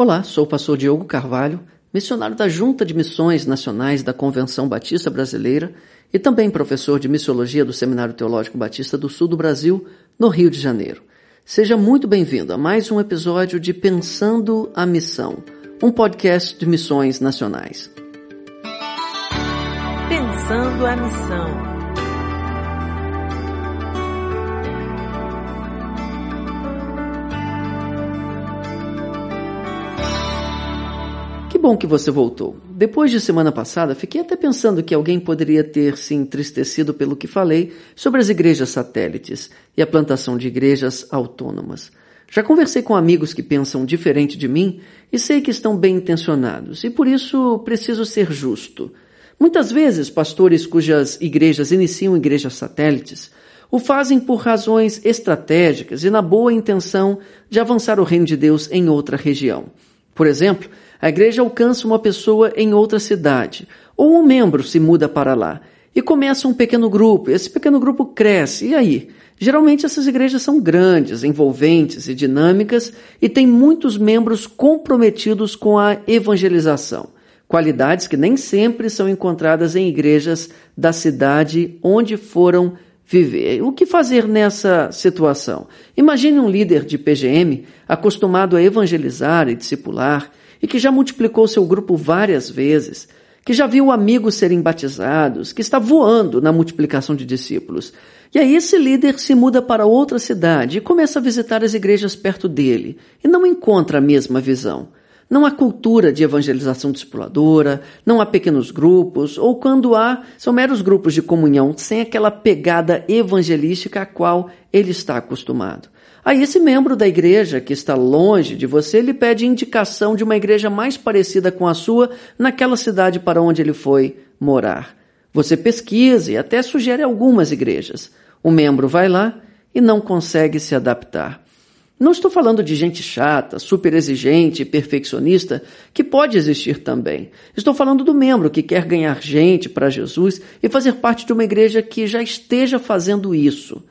Olá, sou o pastor Diogo Carvalho, missionário da Junta de Missões Nacionais da Convenção Batista Brasileira e também professor de missiologia do Seminário Teológico Batista do Sul do Brasil, no Rio de Janeiro. Seja muito bem-vindo a mais um episódio de Pensando a Missão, um podcast de missões nacionais. Pensando a Missão. Bom que você voltou. Depois de semana passada, fiquei até pensando que alguém poderia ter se entristecido pelo que falei sobre as igrejas satélites e a plantação de igrejas autônomas. Já conversei com amigos que pensam diferente de mim e sei que estão bem intencionados, e por isso preciso ser justo. Muitas vezes, pastores cujas igrejas iniciam igrejas satélites o fazem por razões estratégicas e na boa intenção de avançar o reino de Deus em outra região. Por exemplo, a igreja alcança uma pessoa em outra cidade, ou um membro se muda para lá, e começa um pequeno grupo, esse pequeno grupo cresce, e aí? Geralmente essas igrejas são grandes, envolventes e dinâmicas e têm muitos membros comprometidos com a evangelização, qualidades que nem sempre são encontradas em igrejas da cidade onde foram viver. O que fazer nessa situação? Imagine um líder de PGM acostumado a evangelizar e discipular e que já multiplicou seu grupo várias vezes, que já viu amigos serem batizados, que está voando na multiplicação de discípulos. E aí esse líder se muda para outra cidade e começa a visitar as igrejas perto dele e não encontra a mesma visão. Não há cultura de evangelização discipuladora, não há pequenos grupos, ou quando há, são meros grupos de comunhão sem aquela pegada evangelística a qual ele está acostumado. Aí esse membro da igreja que está longe de você lhe pede indicação de uma igreja mais parecida com a sua naquela cidade para onde ele foi morar. Você pesquisa e até sugere algumas igrejas. O membro vai lá e não consegue se adaptar. Não estou falando de gente chata, super exigente perfeccionista, que pode existir também. Estou falando do membro que quer ganhar gente para Jesus e fazer parte de uma igreja que já esteja fazendo isso.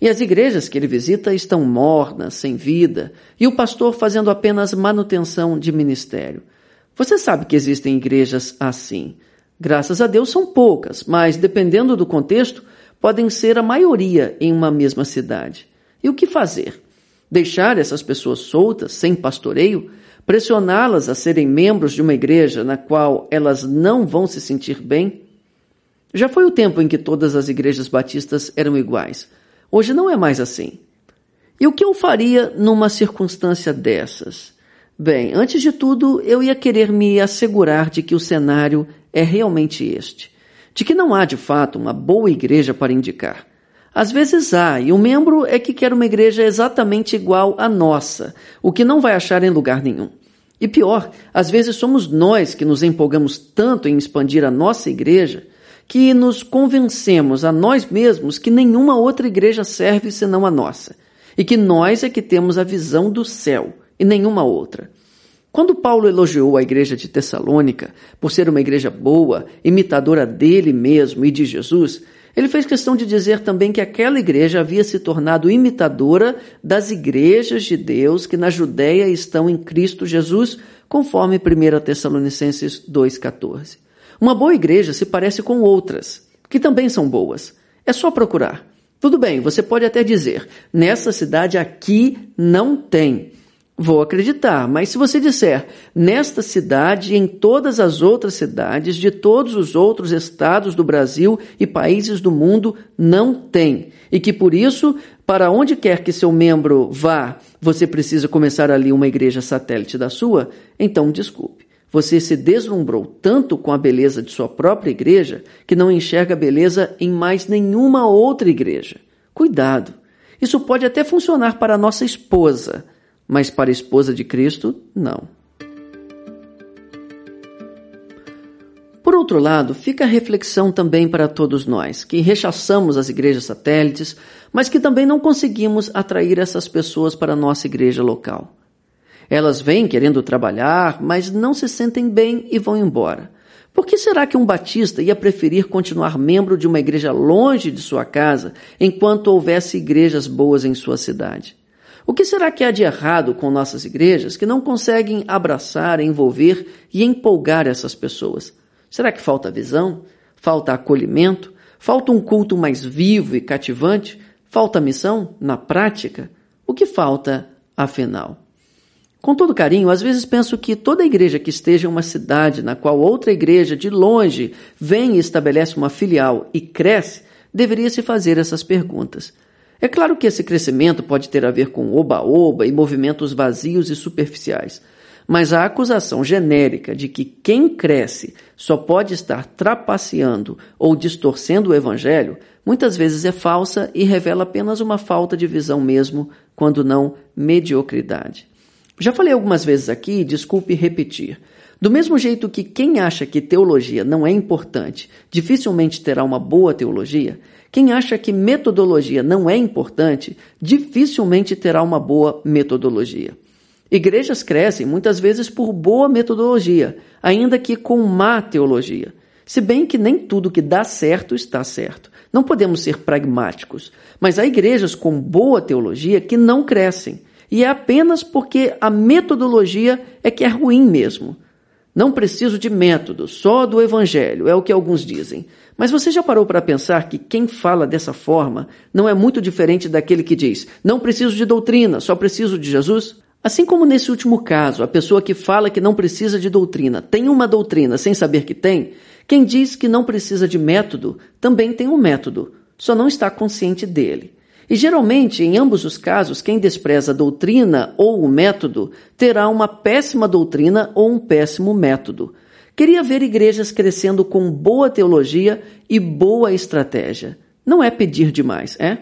E as igrejas que ele visita estão mornas, sem vida, e o pastor fazendo apenas manutenção de ministério. Você sabe que existem igrejas assim. Graças a Deus são poucas, mas dependendo do contexto, podem ser a maioria em uma mesma cidade. E o que fazer? Deixar essas pessoas soltas, sem pastoreio? Pressioná-las a serem membros de uma igreja na qual elas não vão se sentir bem? Já foi o tempo em que todas as igrejas batistas eram iguais. Hoje não é mais assim. E o que eu faria numa circunstância dessas? Bem, antes de tudo, eu ia querer me assegurar de que o cenário é realmente este, de que não há de fato uma boa igreja para indicar. Às vezes há, e o membro é que quer uma igreja exatamente igual à nossa, o que não vai achar em lugar nenhum. E pior, às vezes somos nós que nos empolgamos tanto em expandir a nossa igreja que nos convencemos a nós mesmos que nenhuma outra igreja serve senão a nossa, e que nós é que temos a visão do céu e nenhuma outra. Quando Paulo elogiou a igreja de Tessalônica por ser uma igreja boa, imitadora dele mesmo e de Jesus, ele fez questão de dizer também que aquela igreja havia se tornado imitadora das igrejas de Deus que na Judéia estão em Cristo Jesus, conforme 1 Tessalonicenses 2,14. Uma boa igreja se parece com outras, que também são boas. É só procurar. Tudo bem, você pode até dizer, nessa cidade aqui não tem. Vou acreditar, mas se você disser, nesta cidade e em todas as outras cidades de todos os outros estados do Brasil e países do mundo, não tem. E que por isso, para onde quer que seu membro vá, você precisa começar ali uma igreja satélite da sua, então desculpe. Você se deslumbrou tanto com a beleza de sua própria igreja que não enxerga beleza em mais nenhuma outra igreja. Cuidado! Isso pode até funcionar para a nossa esposa, mas para a esposa de Cristo, não. Por outro lado, fica a reflexão também para todos nós, que rechaçamos as igrejas satélites, mas que também não conseguimos atrair essas pessoas para a nossa igreja local. Elas vêm querendo trabalhar, mas não se sentem bem e vão embora. Por que será que um batista ia preferir continuar membro de uma igreja longe de sua casa enquanto houvesse igrejas boas em sua cidade? O que será que há de errado com nossas igrejas que não conseguem abraçar, envolver e empolgar essas pessoas? Será que falta visão? Falta acolhimento? Falta um culto mais vivo e cativante? Falta missão na prática? O que falta, afinal? Com todo carinho, às vezes penso que toda igreja que esteja em uma cidade na qual outra igreja de longe vem e estabelece uma filial e cresce, deveria se fazer essas perguntas. É claro que esse crescimento pode ter a ver com oba-oba e movimentos vazios e superficiais, mas a acusação genérica de que quem cresce só pode estar trapaceando ou distorcendo o evangelho muitas vezes é falsa e revela apenas uma falta de visão mesmo, quando não mediocridade. Já falei algumas vezes aqui, desculpe repetir. Do mesmo jeito que quem acha que teologia não é importante dificilmente terá uma boa teologia, quem acha que metodologia não é importante dificilmente terá uma boa metodologia. Igrejas crescem muitas vezes por boa metodologia, ainda que com má teologia. Se bem que nem tudo que dá certo está certo. Não podemos ser pragmáticos, mas há igrejas com boa teologia que não crescem, e é apenas porque a metodologia é que é ruim mesmo. Não preciso de método, só do evangelho, é o que alguns dizem. Mas você já parou para pensar que quem fala dessa forma não é muito diferente daquele que diz: não preciso de doutrina, só preciso de Jesus? Assim como nesse último caso, a pessoa que fala que não precisa de doutrina tem uma doutrina sem saber que tem, quem diz que não precisa de método também tem um método, só não está consciente dele. E geralmente, em ambos os casos, quem despreza a doutrina ou o método terá uma péssima doutrina ou um péssimo método. Queria ver igrejas crescendo com boa teologia e boa estratégia. Não é pedir demais, é?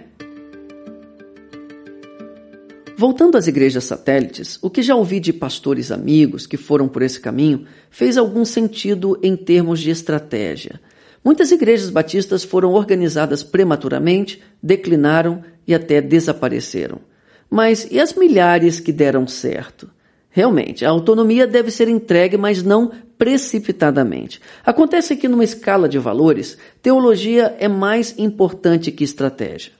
Voltando às igrejas satélites, o que já ouvi de pastores amigos que foram por esse caminho fez algum sentido em termos de estratégia. Muitas igrejas batistas foram organizadas prematuramente, declinaram e até desapareceram. Mas e as milhares que deram certo? Realmente, a autonomia deve ser entregue, mas não precipitadamente. Acontece que, numa escala de valores, teologia é mais importante que estratégia.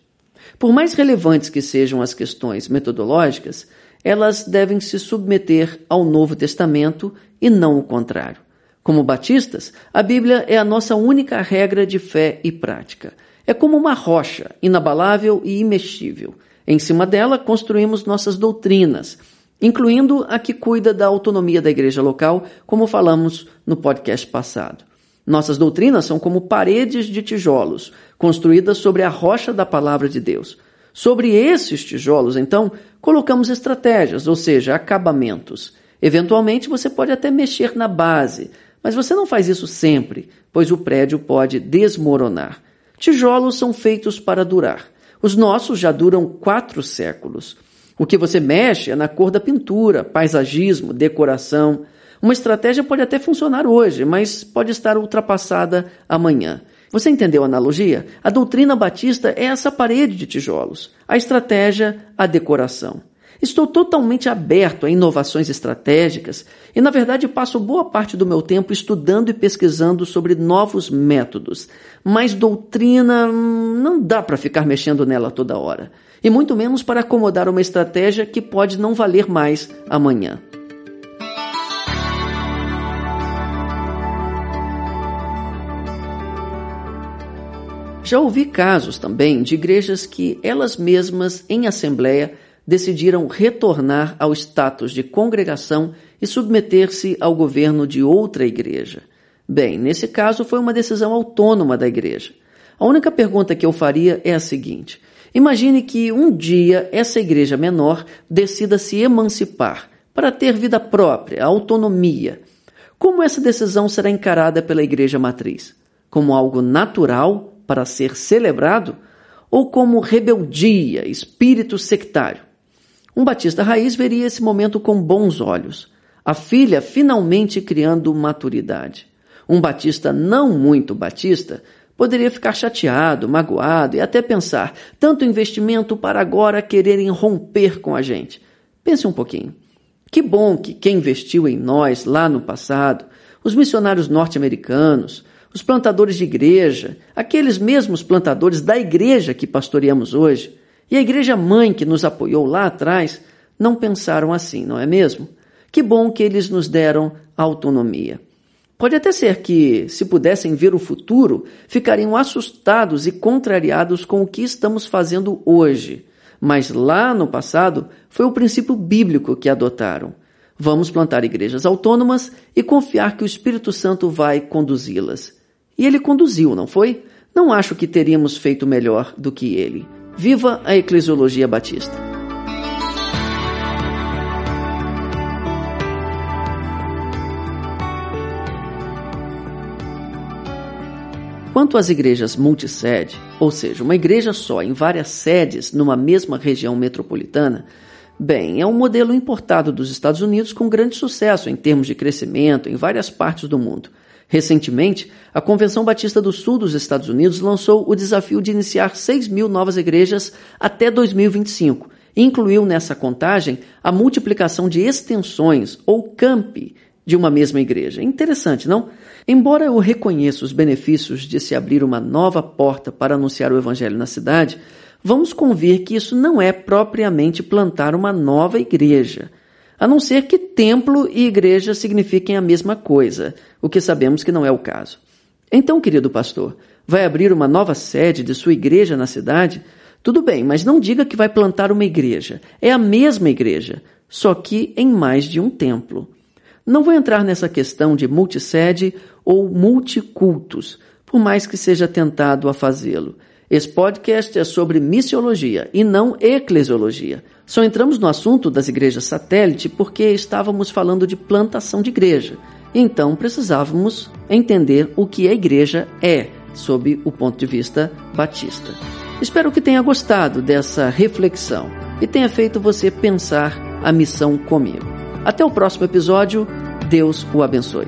Por mais relevantes que sejam as questões metodológicas, elas devem se submeter ao Novo Testamento e não o contrário. Como batistas, a Bíblia é a nossa única regra de fé e prática. É como uma rocha, inabalável e imexível. Em cima dela construímos nossas doutrinas, incluindo a que cuida da autonomia da igreja local, como falamos no podcast passado. Nossas doutrinas são como paredes de tijolos, construídas sobre a rocha da palavra de Deus. Sobre esses tijolos, então, colocamos estratégias, ou seja, acabamentos. Eventualmente, você pode até mexer na base, mas você não faz isso sempre, pois o prédio pode desmoronar. Tijolos são feitos para durar. Os nossos já duram quatro séculos. O que você mexe é na cor da pintura, paisagismo, decoração. Uma estratégia pode até funcionar hoje, mas pode estar ultrapassada amanhã. Você entendeu a analogia? A doutrina batista é essa parede de tijolos, a estratégia, a decoração. Estou totalmente aberto a inovações estratégicas e, na verdade, passo boa parte do meu tempo estudando e pesquisando sobre novos métodos. Mas doutrina hum, não dá para ficar mexendo nela toda hora, e muito menos para acomodar uma estratégia que pode não valer mais amanhã. Já ouvi casos também de igrejas que elas mesmas, em assembleia, decidiram retornar ao status de congregação e submeter-se ao governo de outra igreja. Bem, nesse caso foi uma decisão autônoma da igreja. A única pergunta que eu faria é a seguinte: imagine que um dia essa igreja menor decida se emancipar para ter vida própria, autonomia. Como essa decisão será encarada pela igreja matriz? Como algo natural para ser celebrado ou como rebeldia, espírito sectário? Um batista raiz veria esse momento com bons olhos. A filha finalmente criando maturidade. Um batista não muito batista poderia ficar chateado, magoado e até pensar: tanto investimento para agora quererem romper com a gente. Pense um pouquinho. Que bom que quem investiu em nós lá no passado, os missionários norte-americanos, os plantadores de igreja, aqueles mesmos plantadores da igreja que pastoreamos hoje, E a igreja mãe que nos apoiou lá atrás não pensaram assim, não é mesmo? Que bom que eles nos deram autonomia. Pode até ser que, se pudessem ver o futuro, ficariam assustados e contrariados com o que estamos fazendo hoje. Mas lá no passado foi o princípio bíblico que adotaram. Vamos plantar igrejas autônomas e confiar que o Espírito Santo vai conduzi-las. E ele conduziu, não foi? Não acho que teríamos feito melhor do que ele. Viva a Eclesiologia Batista! Quanto às igrejas multisede, ou seja, uma igreja só em várias sedes numa mesma região metropolitana, bem, é um modelo importado dos Estados Unidos com grande sucesso em termos de crescimento em várias partes do mundo. Recentemente, a Convenção Batista do Sul dos Estados Unidos lançou o desafio de iniciar 6 mil novas igrejas até 2025 e incluiu nessa contagem a multiplicação de extensões ou campi de uma mesma igreja. Interessante, não? Embora eu reconheça os benefícios de se abrir uma nova porta para anunciar o Evangelho na cidade, vamos convir que isso não é propriamente plantar uma nova igreja a não ser que templo e igreja signifiquem a mesma coisa, o que sabemos que não é o caso. Então, querido pastor, vai abrir uma nova sede de sua igreja na cidade? Tudo bem, mas não diga que vai plantar uma igreja. É a mesma igreja, só que em mais de um templo. Não vou entrar nessa questão de multisede ou multicultos, por mais que seja tentado a fazê-lo. Esse podcast é sobre missiologia e não eclesiologia. Só entramos no assunto das igrejas satélite porque estávamos falando de plantação de igreja. Então precisávamos entender o que a igreja é, sob o ponto de vista batista. Espero que tenha gostado dessa reflexão e tenha feito você pensar a missão comigo. Até o próximo episódio. Deus o abençoe.